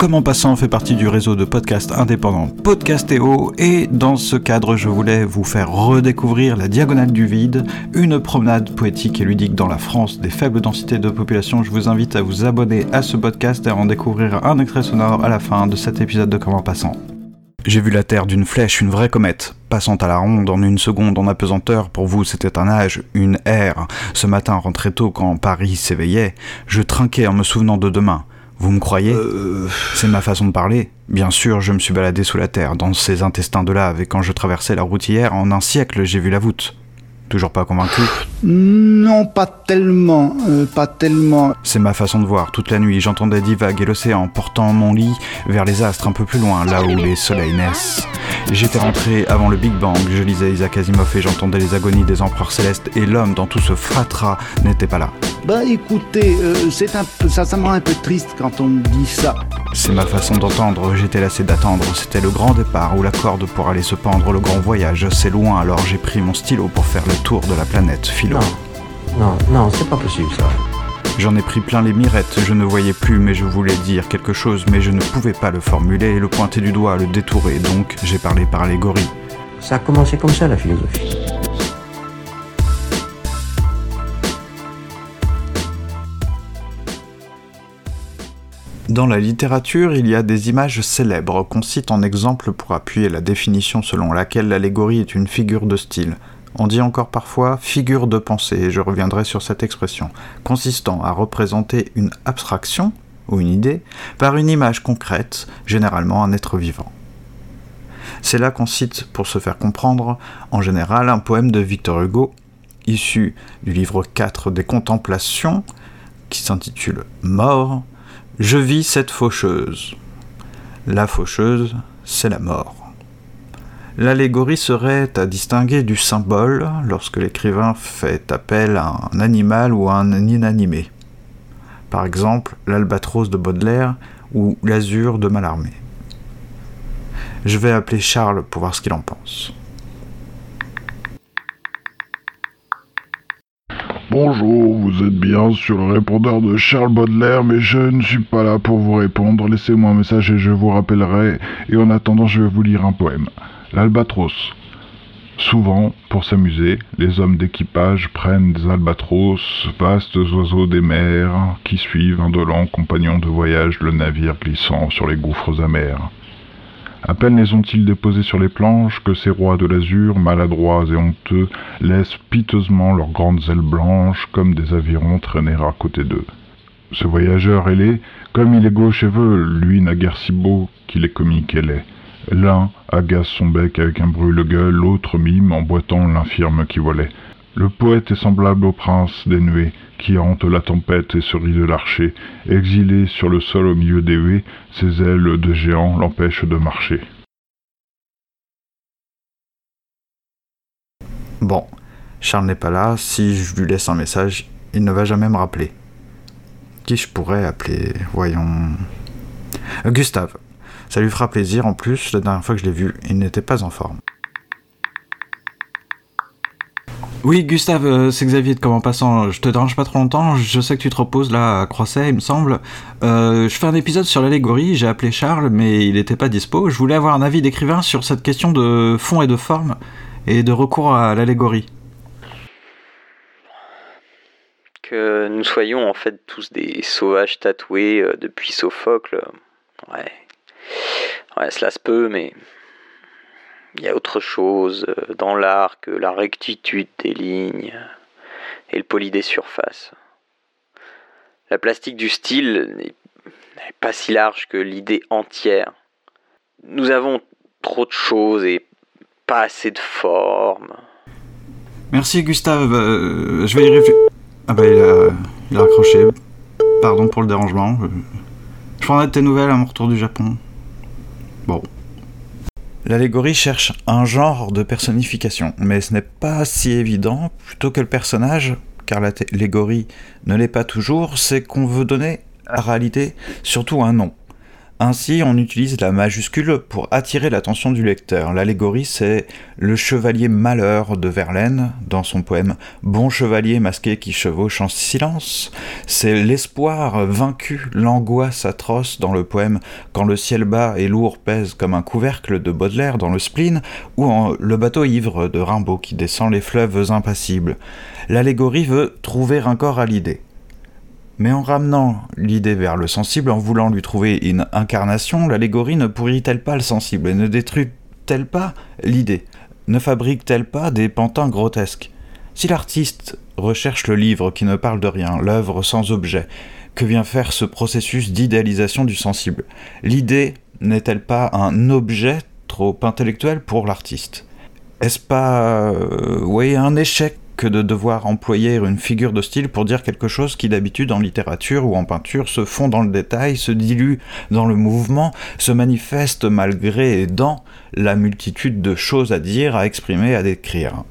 Comment Passant fait partie du réseau de podcasts indépendants Podcastéo et dans ce cadre je voulais vous faire redécouvrir la Diagonale du Vide, une promenade poétique et ludique dans la France des faibles densités de population. Je vous invite à vous abonner à ce podcast et à en découvrir un extrait sonore à la fin de cet épisode de Comment Passant. J'ai vu la Terre d'une flèche, une vraie comète, passant à la ronde en une seconde en apesanteur, pour vous c'était un âge, une ère. Ce matin, rentré tôt quand Paris s'éveillait, je trinquais en me souvenant de demain. Vous me croyez? Euh, C'est ma façon de parler. Bien sûr, je me suis baladé sous la terre, dans ces intestins de lave, et quand je traversais la route hier, en un siècle, j'ai vu la voûte. Toujours pas convaincu Non, pas tellement, euh, pas tellement. C'est ma façon de voir. Toute la nuit, j'entendais divaguer l'océan, portant mon lit vers les astres un peu plus loin, là où les soleils naissent. J'étais rentré avant le Big Bang, je lisais Isaac Asimov et j'entendais les agonies des empereurs célestes, et l'homme dans tout ce fratras n'était pas là. Bah écoutez, euh, c'est un peu, ça, ça me rend un peu triste quand on me dit ça. C'est ma façon d'entendre, j'étais lassé d'attendre, c'était le grand départ ou la corde pour aller se pendre, le grand voyage, c'est loin, alors j'ai pris mon stylo pour faire le tour de la planète, philo. Non, non, non, c'est pas possible ça. J'en ai pris plein les mirettes, je ne voyais plus, mais je voulais dire quelque chose, mais je ne pouvais pas le formuler, le pointer du doigt, le détourer, donc j'ai parlé par allégorie. Ça a commencé comme ça la philosophie. Dans la littérature, il y a des images célèbres qu'on cite en exemple pour appuyer la définition selon laquelle l'allégorie est une figure de style. On dit encore parfois figure de pensée, et je reviendrai sur cette expression, consistant à représenter une abstraction ou une idée par une image concrète, généralement un être vivant. C'est là qu'on cite, pour se faire comprendre, en général un poème de Victor Hugo, issu du livre 4 des Contemplations, qui s'intitule Mort, je vis cette faucheuse. La faucheuse, c'est la mort. L'allégorie serait à distinguer du symbole lorsque l'écrivain fait appel à un animal ou à un inanimé. Par exemple, l'albatros de Baudelaire ou l'azur de Mallarmé. Je vais appeler Charles pour voir ce qu'il en pense. Bonjour, vous êtes bien sur le répondeur de Charles Baudelaire, mais je ne suis pas là pour vous répondre. Laissez-moi un message et je vous rappellerai. Et en attendant, je vais vous lire un poème. L'albatros. Souvent, pour s'amuser, les hommes d'équipage prennent des albatros, vastes oiseaux des mers, qui suivent, indolents compagnons de voyage, le navire glissant sur les gouffres amers. À peine les ont-ils déposés sur les planches que ces rois de l'azur, maladroits et honteux, laissent piteusement leurs grandes ailes blanches comme des avirons traîner à côté d'eux. Ce voyageur ailé, comme il est gauche et veut, lui n'a guère si beau qu'il est comique et laid. L'un agace son bec avec un brûle-gueule, l'autre mime en boitant l'infirme qui volait. Le poète est semblable au prince des nuées, qui hante la tempête et se rit de l'archer. Exilé sur le sol au milieu des huées, ses ailes de géant l'empêchent de marcher. Bon, Charles n'est pas là, si je lui laisse un message, il ne va jamais me rappeler. Qui je pourrais appeler Voyons. Gustave. Ça lui fera plaisir, en plus, la dernière fois que je l'ai vu, il n'était pas en forme. Oui, Gustave, euh, c'est Xavier de Comment Passant. Je te dérange pas trop longtemps, je sais que tu te reposes là à Croisset, il me semble. Euh, je fais un épisode sur l'allégorie, j'ai appelé Charles, mais il n'était pas dispo. Je voulais avoir un avis d'écrivain sur cette question de fond et de forme, et de recours à l'allégorie. que nous soyons en fait tous des sauvages tatoués euh, depuis Sophocle, ouais, ouais, cela se peut, mais il y a autre chose euh, dans l'art que la rectitude des lignes et le poli des surfaces. La plastique du style n'est pas si large que l'idée entière. Nous avons trop de choses et pas assez de formes. Merci Gustave, euh, je vais y réfléchir. Ah bah il a, il a raccroché. Pardon pour le dérangement. Euh, Je prendrai tes nouvelles à mon retour du Japon. Bon. L'allégorie cherche un genre de personnification, mais ce n'est pas si évident. Plutôt que le personnage, car la- l'allégorie ne l'est pas toujours, c'est qu'on veut donner à réalité surtout un nom. Ainsi, on utilise la majuscule pour attirer l'attention du lecteur. L'allégorie, c'est le chevalier malheur de Verlaine, dans son poème Bon chevalier masqué qui chevauche en silence. C'est l'espoir vaincu, l'angoisse atroce dans le poème Quand le ciel bas et lourd pèse comme un couvercle de Baudelaire dans le spleen, ou Le bateau ivre de Rimbaud qui descend les fleuves impassibles. L'allégorie veut trouver un corps à l'idée. Mais en ramenant l'idée vers le sensible, en voulant lui trouver une incarnation, l'allégorie ne pourrit-elle pas le sensible et ne détruit-elle pas l'idée? Ne fabrique-t-elle pas des pantins grotesques? Si l'artiste recherche le livre qui ne parle de rien, l'œuvre sans objet, que vient faire ce processus d'idéalisation du sensible? L'idée n'est-elle pas un objet trop intellectuel pour l'artiste? Est-ce pas euh, un échec que de devoir employer une figure de style pour dire quelque chose qui d'habitude en littérature ou en peinture se fond dans le détail, se dilue dans le mouvement, se manifeste malgré et dans la multitude de choses à dire, à exprimer, à décrire.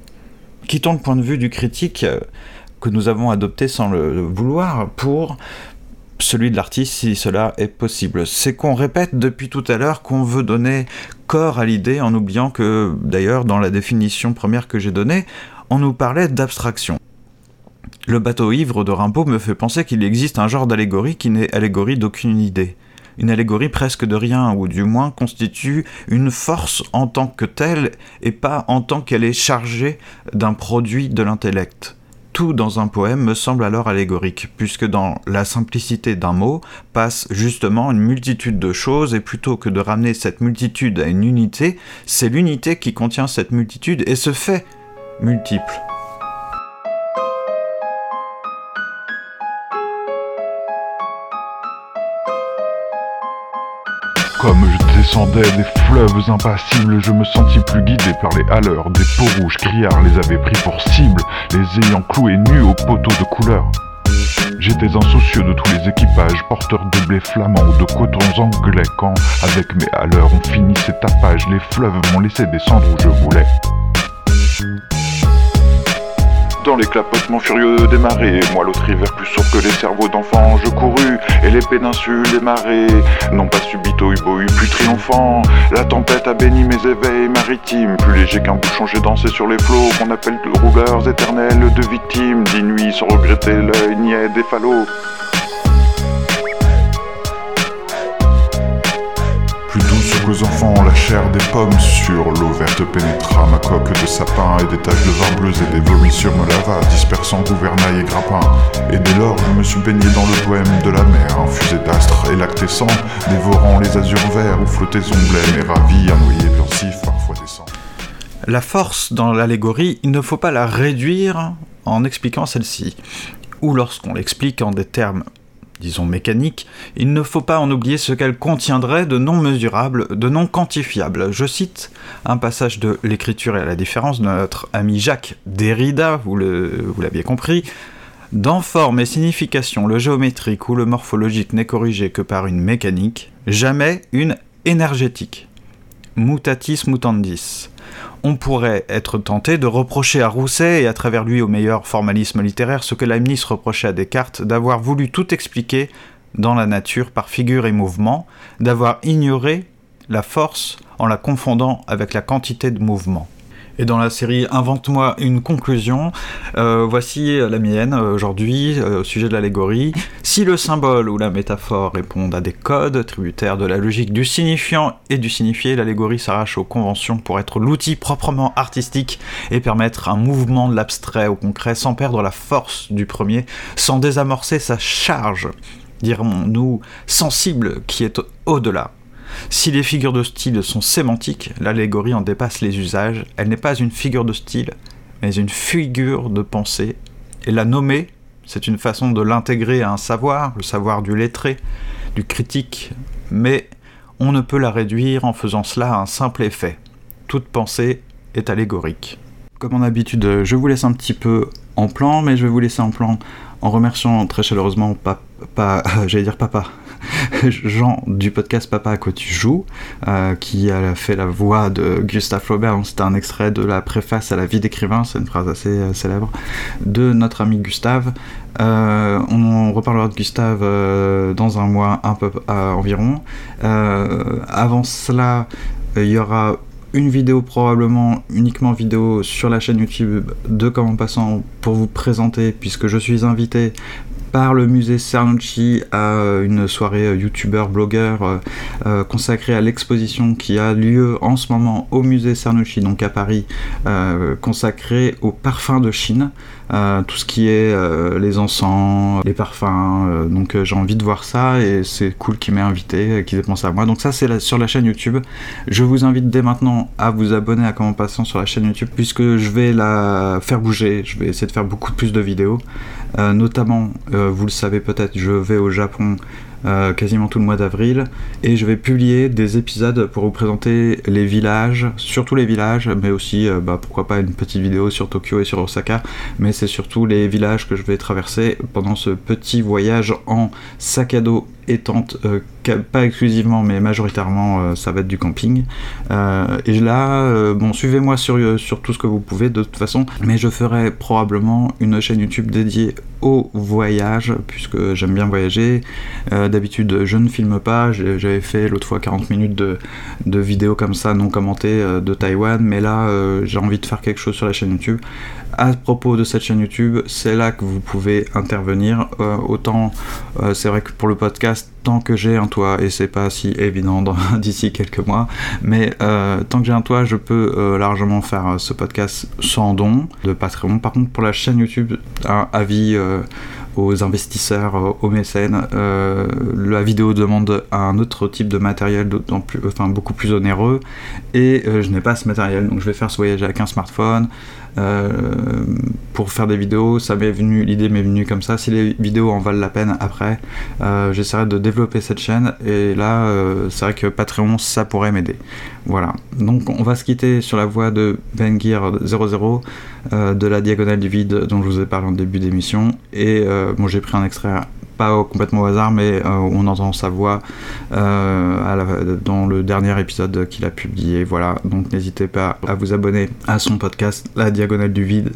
Quittons le point de vue du critique euh, que nous avons adopté sans le vouloir pour celui de l'artiste si cela est possible. C'est qu'on répète depuis tout à l'heure qu'on veut donner corps à l'idée en oubliant que d'ailleurs dans la définition première que j'ai donnée, on nous parlait d'abstraction. Le bateau ivre de Rimbaud me fait penser qu'il existe un genre d'allégorie qui n'est allégorie d'aucune idée. Une allégorie presque de rien, ou du moins constitue une force en tant que telle, et pas en tant qu'elle est chargée d'un produit de l'intellect. Tout dans un poème me semble alors allégorique, puisque dans la simplicité d'un mot passe justement une multitude de choses, et plutôt que de ramener cette multitude à une unité, c'est l'unité qui contient cette multitude et se fait multiples. Comme je descendais des fleuves impassibles, je me sentis plus guidé par les haleurs. Des peaux rouges criards les avaient pris pour cible, les ayant cloués nus aux poteaux de couleur. J'étais insoucieux de tous les équipages, porteurs de blé flamand ou de cotons anglais, quand, avec mes haleurs, on finissait tapage, les fleuves m'ont laissé descendre où je voulais dans les clapotements furieux des marées. Moi, l'autre hiver plus sourd que les cerveaux d'enfants, je courus, et les péninsules, les marées, n'ont pas subito eu plus triomphant. La tempête a béni mes éveils maritimes, plus léger qu'un bouchon, j'ai dansé sur les flots, qu'on appelle rouleurs éternels de victimes, dix nuits sans regretter l'œil niais des falots. aux enfants chair des pommes sur l'eau verte pénétra ma coque de sapin et des taches de vin bleu et des vomissures me lava, dispersant gouvernail et grappin. Et dès lors, je me suis baigné dans le poème de la mer, infusé d'astres et lactescents, dévorant les azurs verts où flottaient omblèmes et ravis, un noyer pensif parfois descend. La force dans l'allégorie, il ne faut pas la réduire en expliquant celle-ci, ou lorsqu'on l'explique en des termes disons mécanique, il ne faut pas en oublier ce qu'elle contiendrait de non mesurable, de non quantifiable. Je cite un passage de l'écriture et à la différence de notre ami Jacques Derrida, vous l'aviez compris. Dans forme et signification, le géométrique ou le morphologique n'est corrigé que par une mécanique, jamais une énergétique. Mutatis mutandis on pourrait être tenté de reprocher à Rousset et à travers lui au meilleur formalisme littéraire ce que Leibniz reprochait à Descartes d'avoir voulu tout expliquer dans la nature par figure et mouvement, d'avoir ignoré la force en la confondant avec la quantité de mouvement. Et dans la série Invente-moi une conclusion, euh, voici la mienne aujourd'hui euh, au sujet de l'allégorie. Si le symbole ou la métaphore répondent à des codes tributaires de la logique du signifiant et du signifié, l'allégorie s'arrache aux conventions pour être l'outil proprement artistique et permettre un mouvement de l'abstrait au concret sans perdre la force du premier, sans désamorcer sa charge, dirons-nous, sensible qui est au-delà. Si les figures de style sont sémantiques, l'allégorie en dépasse les usages. Elle n'est pas une figure de style, mais une figure de pensée. Et la nommer, c'est une façon de l'intégrer à un savoir, le savoir du lettré, du critique, mais on ne peut la réduire en faisant cela à un simple effet. Toute pensée est allégorique. Comme en habitude, je vous laisse un petit peu en plan, mais je vais vous laisser en plan en remerciant très chaleureusement pas j'allais dire papa, Jean du podcast Papa à quoi tu joues, euh, qui a fait la voix de Gustave Flaubert. C'était un extrait de la préface à la vie d'écrivain, c'est une phrase assez euh, célèbre, de notre ami Gustave. Euh, on reparlera de Gustave dans un mois un peu environ. Avant cela, il y aura une vidéo probablement uniquement vidéo sur la chaîne YouTube de Comment Passant pour vous présenter puisque je suis invité par le musée Cernucci à une soirée euh, youtubeur blogueur euh, euh, consacrée à l'exposition qui a lieu en ce moment au musée Cernucci donc à Paris consacrée aux parfums de Chine tout ce qui est les encens, les parfums. donc j'ai envie de voir ça et c'est cool qu'il m'ait invité, qu'il ait pensé à moi. Donc ça c'est sur la chaîne YouTube. Je vous invite dès maintenant à vous abonner à Comment Passant sur la chaîne YouTube puisque je vais la faire bouger. Je vais essayer de faire beaucoup plus de vidéos. Euh, notamment, euh, vous le savez peut-être, je vais au Japon euh, quasiment tout le mois d'avril et je vais publier des épisodes pour vous présenter les villages, surtout les villages, mais aussi bah, pourquoi pas une petite vidéo sur Tokyo et sur Osaka, mais c'est surtout les villages que je vais traverser pendant ce petit voyage en sac à dos et tente, pas exclusivement mais majoritairement euh, ça va être du camping. Euh, et là, euh, bon suivez-moi sur, sur tout ce que vous pouvez de toute façon, mais je ferai probablement une chaîne YouTube dédiée au voyage puisque j'aime bien voyager. D'habitude je ne filme pas, j'avais fait l'autre fois 40 minutes de, de vidéos comme ça non commentées de Taïwan, mais là j'ai envie de faire quelque chose sur la chaîne YouTube. À propos de cette chaîne YouTube, c'est là que vous pouvez intervenir. Autant c'est vrai que pour le podcast, tant que j'ai un toit, et c'est pas si évident d'ici quelques mois, mais euh, tant que j'ai un toit, je peux euh, largement faire euh, ce podcast sans don de Patreon. Par contre, pour la chaîne YouTube, un avis aux investisseurs, aux mécènes, la vidéo demande un autre type de matériel, plus, enfin beaucoup plus onéreux, et je n'ai pas ce matériel, donc je vais faire ce voyage avec un smartphone. Euh, pour faire des vidéos, ça m'est venu, l'idée m'est venue comme ça. Si les vidéos en valent la peine après, euh, j'essaierai de développer cette chaîne. Et là, euh, c'est vrai que Patreon, ça pourrait m'aider. Voilà. Donc, on va se quitter sur la voie de Ben Gear 00 euh, de la diagonale du vide dont je vous ai parlé en début d'émission. Et bon, j'ai pris un extrait complètement au hasard, mais euh, on entend sa voix euh, à dans le dernier épisode qu'il a publié. Voilà, donc n'hésitez pas à vous abonner à son podcast La Diagonale du Vide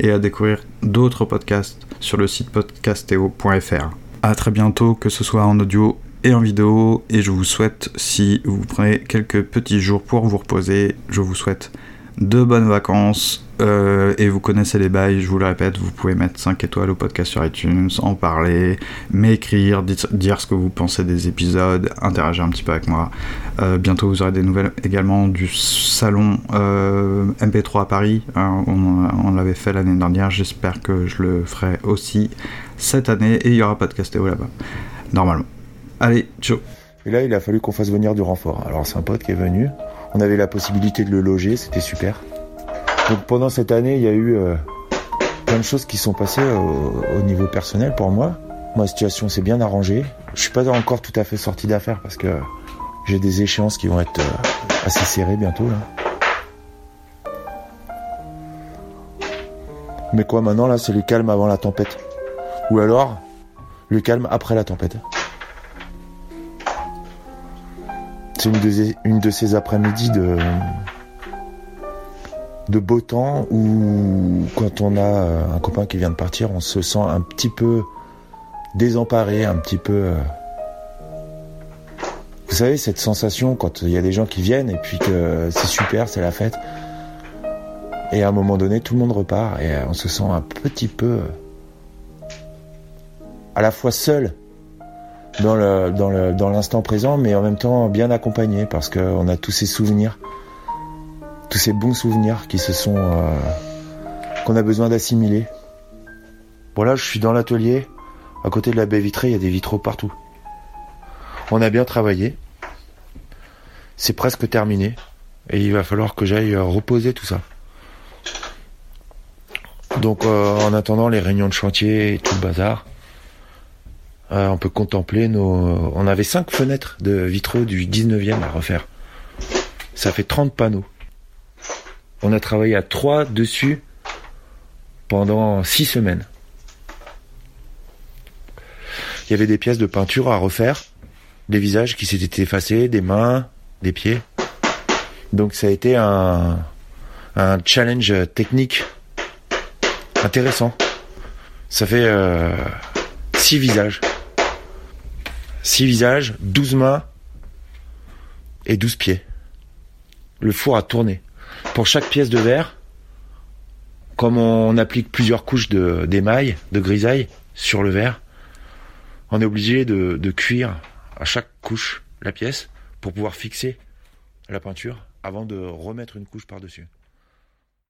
et à découvrir d'autres podcasts sur le site podcastéo.fr. A très bientôt, que ce soit en audio et en vidéo, et je vous souhaite, si vous prenez quelques petits jours pour vous reposer, je vous souhaite de bonnes vacances. euh, et vous connaissez les bails, je vous le répète, vous pouvez mettre 5 étoiles au podcast sur iTunes, en parler, m'écrire, dire, ce que vous pensez des épisodes, interagir un petit peu avec moi. Euh, bientôt vous aurez des nouvelles également du salon euh, MP3 à Paris. hein, on l'avait fait l'année dernière, j'espère que je le ferai aussi cette année et il y aura Podcastéo là-bas. Normalement. Allez, ciao Et là, il a fallu qu'on fasse venir du renfort. Alors, c'est un pote qui est venu. On avait la possibilité de le loger, c'était super. Donc, pendant cette année, il y a eu euh, plein de choses qui sont passées au, au niveau personnel pour moi. Ma situation s'est bien arrangée. Je suis pas encore tout à fait sorti d'affaires parce que j'ai des échéances qui vont être euh, assez serrées bientôt. Là. Mais quoi, maintenant, là, c'est le calme avant la tempête. Ou alors, le calme après la tempête. Une de, ces après-midi de, de beau temps où, quand on a euh, un copain qui vient de partir, on se sent un petit peu désemparé, un petit peu. euh, Vous savez, cette sensation quand il y a des gens qui viennent et puis que c'est super, c'est la fête. Et à un moment donné, tout le monde repart et on se sent un petit peu euh, à la fois seul dans le dans le dans l'instant présent, mais en même temps bien accompagné parce qu'on a tous ces souvenirs, tous ces bons souvenirs qui se sont euh, qu'on a besoin d'assimiler. Bon là, je suis dans l'atelier, à côté de la baie vitrée, il y a des vitraux partout. On a bien travaillé, c'est presque terminé, et il va falloir que j'aille euh, reposer tout ça. Donc euh, en attendant les réunions de chantier et tout le bazar. Euh, on peut contempler nos. On avait cinq fenêtres de vitraux du 19e à refaire. Ça fait 30 panneaux. On a travaillé à trois dessus pendant six semaines. Il y avait des pièces de peinture à refaire des visages qui s'étaient effacés, des mains, des pieds. Donc ça a été un, challenge technique intéressant. Ça fait euh, six visages. Six visages, 12 mains et 12 pieds. Le four a tourné. Pour chaque pièce de verre, comme on applique plusieurs couches de, d'émail, de grisaille sur le verre, on est obligé de, de cuire à chaque couche la pièce pour pouvoir fixer la peinture avant de remettre une couche par-dessus.